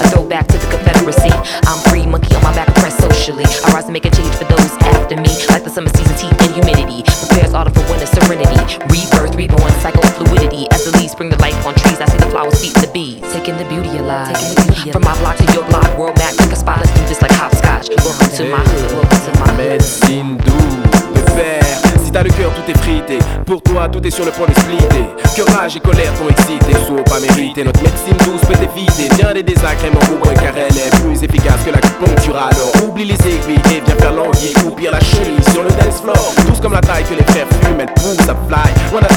A throwback to the Confederacy. I'm free, monkey on my back, oppressed socially. I rise to make a change for those after me. Like the summer season's heat and humidity. Prepares autumn for winter serenity. Rebirth, reborn, cycle fluidity. As the leaves bring the life on trees, I see the flowers feeding the bees. Taking the beauty alive. From my block to your block, world map, take a spot, let's do this like hopscotch. Welcome to my hood, welcome to my hood. Médecine douce, le père. Si t'as le cœur, tout est frité. Pour toi, tout est sur le point de splitter. Que rage et colère t'ont excité. Soit pas mérité. Notre médecine douce peut éviter bien des désagréments moins car elle est plus efficace que l'acupuncture. Alors oublie les aiguilles et viens faire l'anguille. Ou pire la chemise sur le dance floor. Douce comme la taille que les frères fument. Elle pousse à fly. La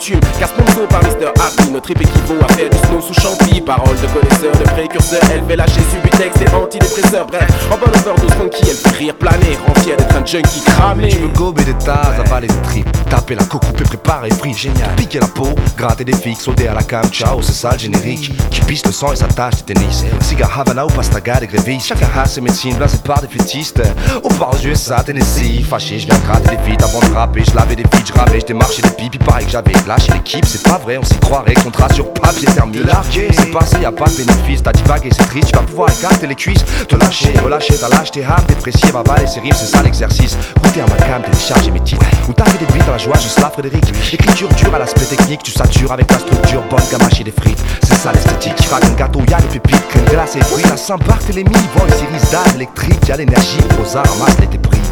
l'amertume. Car sponsor par Mr. Happy. Notre trip équivaut à faire du snow sous champi. Parole de connaisseur, de précurseur. Elle fait lâcher subutex et antidépresseur. Bref, en bonne overdose funky, elle fait rire planer. Rend fier d'être un junkie cramé. Tu veux gober des tasses, avaler des tripes Taper la coque, couper, préparer, free Génial. Piquer la peau, gratter des fixes, sauter à la cam Ciao, c'est ça le générique. Qui pisse le sang et s'attache des tennis. Cigare Havana ou pastaga des grévistes Chacun a ses médecines, blasé par des fétistes Au bar aux USA, Tennessee Fâché, je viens gratter des feats avant de rapper Je lavais des feats, je ramais, je démarchais des pipes Il paraît que j'avais lâché l'équipe, c'est pas vrai On s'y croirait, contrat sur papier terminé. C'est passé, y a pas de bénéfice T'as divagué, c'est triste, tu vas pouvoir écarter les cuisses Te lâcher, relâcher, t'as lâché tes âmes Déprécier, va valer ses rimes, c'est ça l'exercice. Goûter à ma cam, télécharger mes titres. Ou taper des beats dans la joie, juste là Frédéric. L'écriture dure à l'aspect technique, tu satures avec la structure. Bonne gamache et des frites, c'est ça l'esthétique. Craque un gâteau, y'a des pépites, crème glace et fruits La Saint-Barthélemy, vol, séries d'âge électrique Y'a l'énergie, Rosa ramasse les débris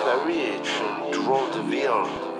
Paris drôle de ville.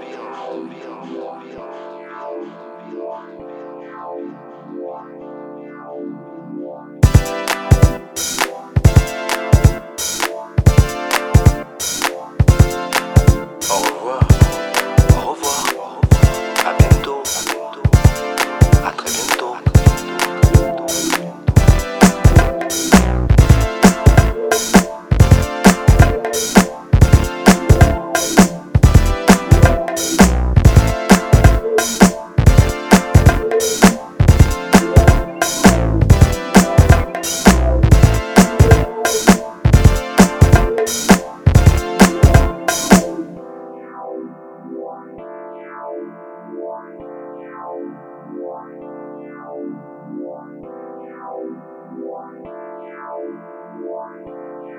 one.